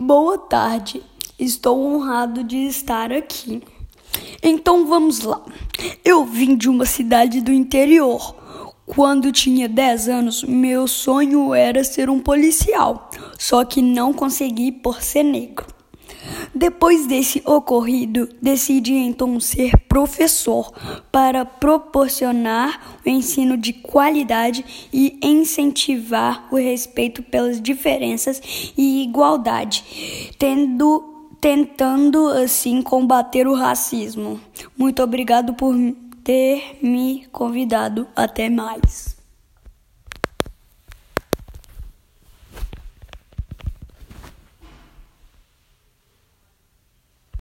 Boa tarde, estou honrado de estar aqui. Então vamos lá. Eu vim de uma cidade do interior. Quando tinha 10 anos, meu sonho era ser um policial, só que não consegui por ser negro. Depois desse ocorrido, decidi então ser professor para proporcionar o ensino de qualidade e incentivar o respeito pelas diferenças e igualdade, tendo tentando assim combater o racismo. Muito obrigado por ter me convidado. Até mais.